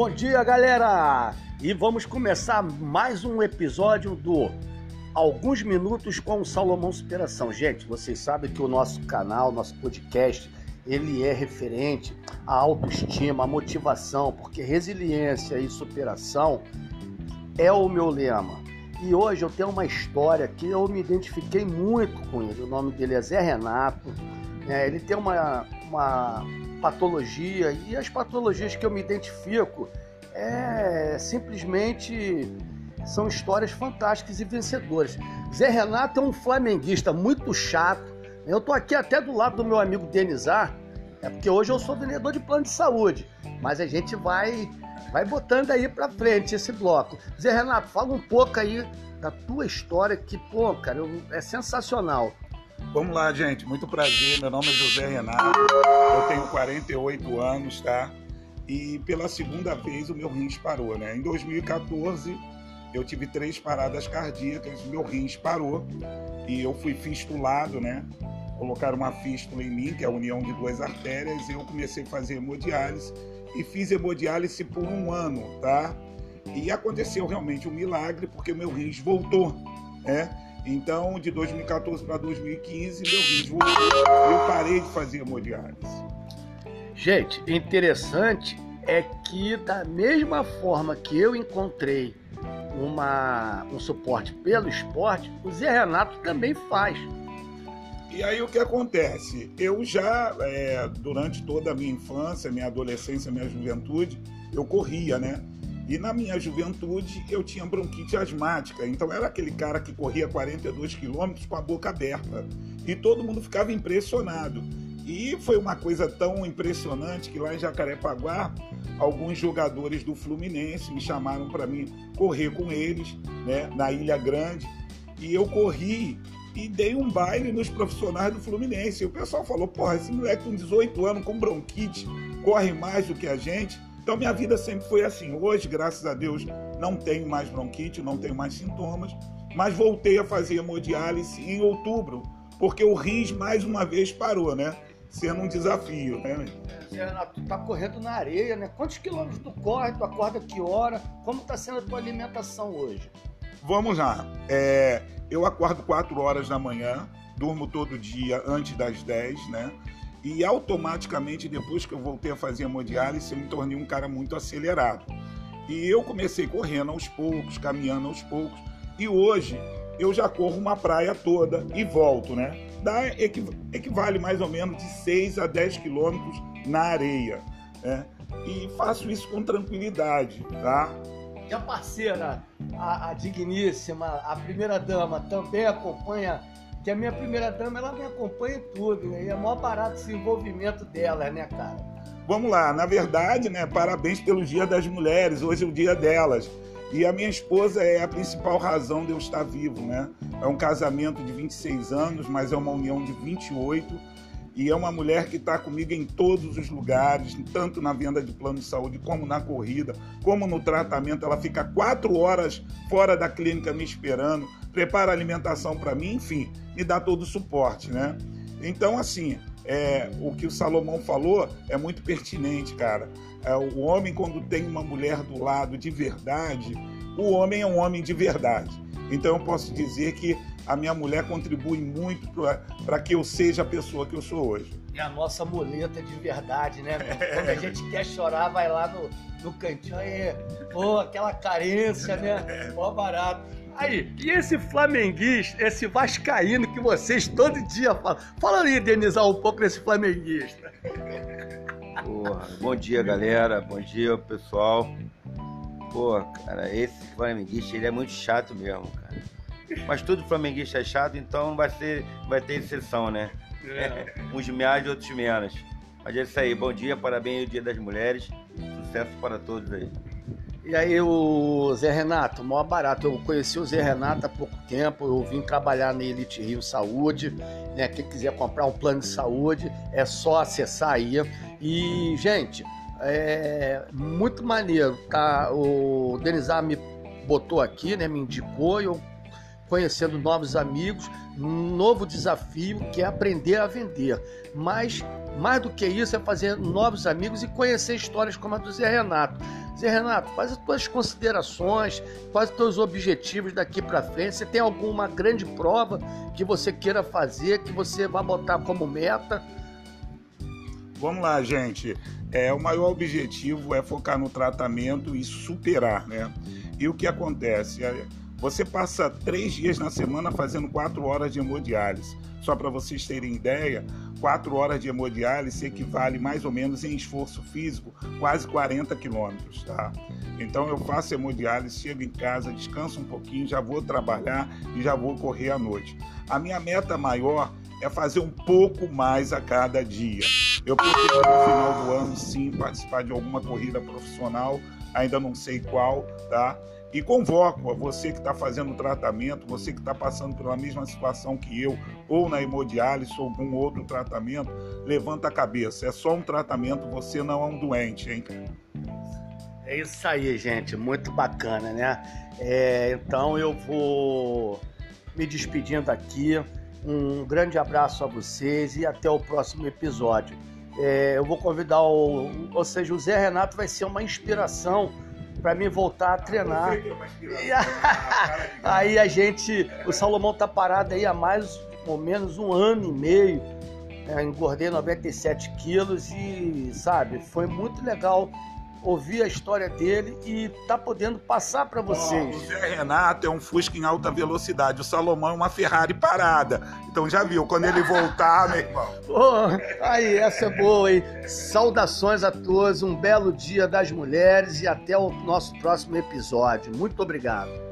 Bom dia, galera! E vamos começar mais um episódio do Alguns Minutos com o Salomão Superação. Gente, vocês sabem que o nosso canal, nosso podcast, ele é referente à autoestima, à motivação, porque resiliência e superação é o meu lema. E hoje eu tenho uma história que eu me identifiquei muito com ele. O nome dele é Zé Renato. É, ele tem uma, uma patologia e as patologias que eu me identifico é simplesmente são histórias fantásticas e vencedoras. Zé Renato é um flamenguista muito chato. Eu tô aqui até do lado do meu amigo Denizar, é porque hoje eu sou vendedor de plano de saúde, mas a gente vai vai botando aí para frente esse bloco. Zé Renato, fala um pouco aí da tua história que, pô, cara, é sensacional. Vamos lá, gente. Muito prazer. Meu nome é José Renato. Eu tenho 48 anos, tá? E pela segunda vez o meu rins parou, né? Em 2014 eu tive três paradas cardíacas, meu rins parou e eu fui fistulado, né? Colocaram uma fístula em mim, que é a união de duas artérias, e eu comecei a fazer hemodiálise e fiz hemodiálise por um ano, tá? E aconteceu realmente um milagre, porque meu rins voltou, né? Então, de 2014 para 2015, meu e eu parei de fazer hemodiálise. Gente, interessante é que da mesma forma que eu encontrei uma, um suporte pelo esporte, o Zé Renato também faz. E aí o que acontece? Eu já, é, durante toda a minha infância, minha adolescência, minha juventude, eu corria, né? E na minha juventude eu tinha bronquite asmática, então era aquele cara que corria 42 quilômetros com a boca aberta. E todo mundo ficava impressionado. E foi uma coisa tão impressionante que lá em Jacarepaguá, alguns jogadores do Fluminense me chamaram para mim correr com eles, né, na Ilha Grande. E eu corri e dei um baile nos profissionais do Fluminense. E o pessoal falou: porra, esse moleque com 18 anos, com bronquite, corre mais do que a gente. Então minha vida sempre foi assim. Hoje, graças a Deus, não tenho mais bronquite, não tenho mais sintomas, mas voltei a fazer hemodiálise em outubro, porque o RIS mais uma vez parou, né? Sendo um desafio, né? É, Renato, tu tá correndo na areia, né? Quantos quilômetros tu corre? Tu acorda que hora? Como tá sendo a tua alimentação hoje? Vamos lá. É, eu acordo 4 horas da manhã, durmo todo dia antes das 10, né? E automaticamente, depois que eu voltei a fazer hemodiálise, eu me tornei um cara muito acelerado. E eu comecei correndo aos poucos, caminhando aos poucos. E hoje eu já corro uma praia toda e volto, né? Dá, equivale mais ou menos de 6 a 10 quilômetros na areia. Né? E faço isso com tranquilidade, tá? E a parceira, a, a digníssima, a primeira dama, também acompanha que a minha primeira dama ela me acompanha em tudo, né? e é maior barato esse envolvimento dela, né, cara? Vamos lá, na verdade, né, parabéns pelo Dia das Mulheres, hoje é o dia delas. E a minha esposa é a principal razão de eu estar vivo, né? É um casamento de 26 anos, mas é uma união de 28 e é uma mulher que está comigo em todos os lugares, tanto na venda de plano de saúde, como na corrida, como no tratamento. Ela fica quatro horas fora da clínica me esperando, prepara alimentação para mim, enfim, me dá todo o suporte, né? Então, assim, é, o que o Salomão falou é muito pertinente, cara. É, o homem, quando tem uma mulher do lado de verdade, o homem é um homem de verdade. Então, eu posso dizer que a minha mulher contribui muito para que eu seja a pessoa que eu sou hoje. É a nossa muleta de verdade, né? Quando a gente quer chorar, vai lá no, no cantinho e, pô, aquela carência, né? Pô, barato. Aí, e esse flamenguista, esse vascaíno que vocês todo dia falam? Fala aí, Denizar, um pouco desse flamenguista. Porra, bom dia, galera. Bom dia, pessoal. Pô, cara, esse flamenguista, ele é muito chato mesmo, cara. Mas tudo flamenguista é chato, então vai, ser, vai ter exceção, né? É. Uns mais e outros menos. Mas é isso aí, bom dia, parabéns ao Dia das Mulheres. Sucesso para todos aí. E aí, o Zé Renato, maior barato. Eu conheci o Zé Renato há pouco tempo. Eu vim trabalhar na Elite Rio Saúde. Né? Quem quiser comprar um plano de saúde, é só acessar aí. E, gente, é muito maneiro, tá? O Denizar me botou aqui, né? Me indicou. Eu conhecendo novos amigos, um novo desafio que é aprender a vender. Mas mais do que isso é fazer novos amigos e conhecer histórias como a do Zé Renato. Zé Renato, faz as tuas considerações, quais os teus objetivos daqui para frente. Você tem alguma grande prova que você queira fazer, que você vai botar como meta? Vamos lá, gente. É, o maior objetivo é focar no tratamento e superar, né? E o que acontece? Você passa três dias na semana fazendo quatro horas de hemodiálise. Só para vocês terem ideia, quatro horas de hemodiálise equivale mais ou menos em esforço físico quase 40 quilômetros, tá? Então eu faço hemodiálise, chego em casa, descanso um pouquinho, já vou trabalhar e já vou correr à noite. A minha meta maior é fazer um pouco mais a cada dia. Eu pretendo no final do ano sim participar de alguma corrida profissional, ainda não sei qual, tá? E convoco a você que está fazendo tratamento, você que está passando pela mesma situação que eu, ou na hemodiálise ou algum outro tratamento, levanta a cabeça. É só um tratamento, você não é um doente, hein? É isso aí, gente. Muito bacana, né? É, então eu vou me despedindo aqui. Um grande abraço a vocês e até o próximo episódio. É, eu vou convidar o. Ou seja, o Zé Renato vai ser uma inspiração para mim voltar a treinar. aí a gente. O Salomão tá parado aí há mais ou menos um ano e meio. É, engordei 97 quilos e, sabe, foi muito legal ouvir a história dele e tá podendo passar para vocês. O Zé Renato é um Fusca em alta velocidade, o Salomão é uma Ferrari parada. Então já viu, quando ele voltar, meu irmão. Oh, aí, essa é boa, hein? Saudações a todos, um belo dia das mulheres e até o nosso próximo episódio. Muito obrigado.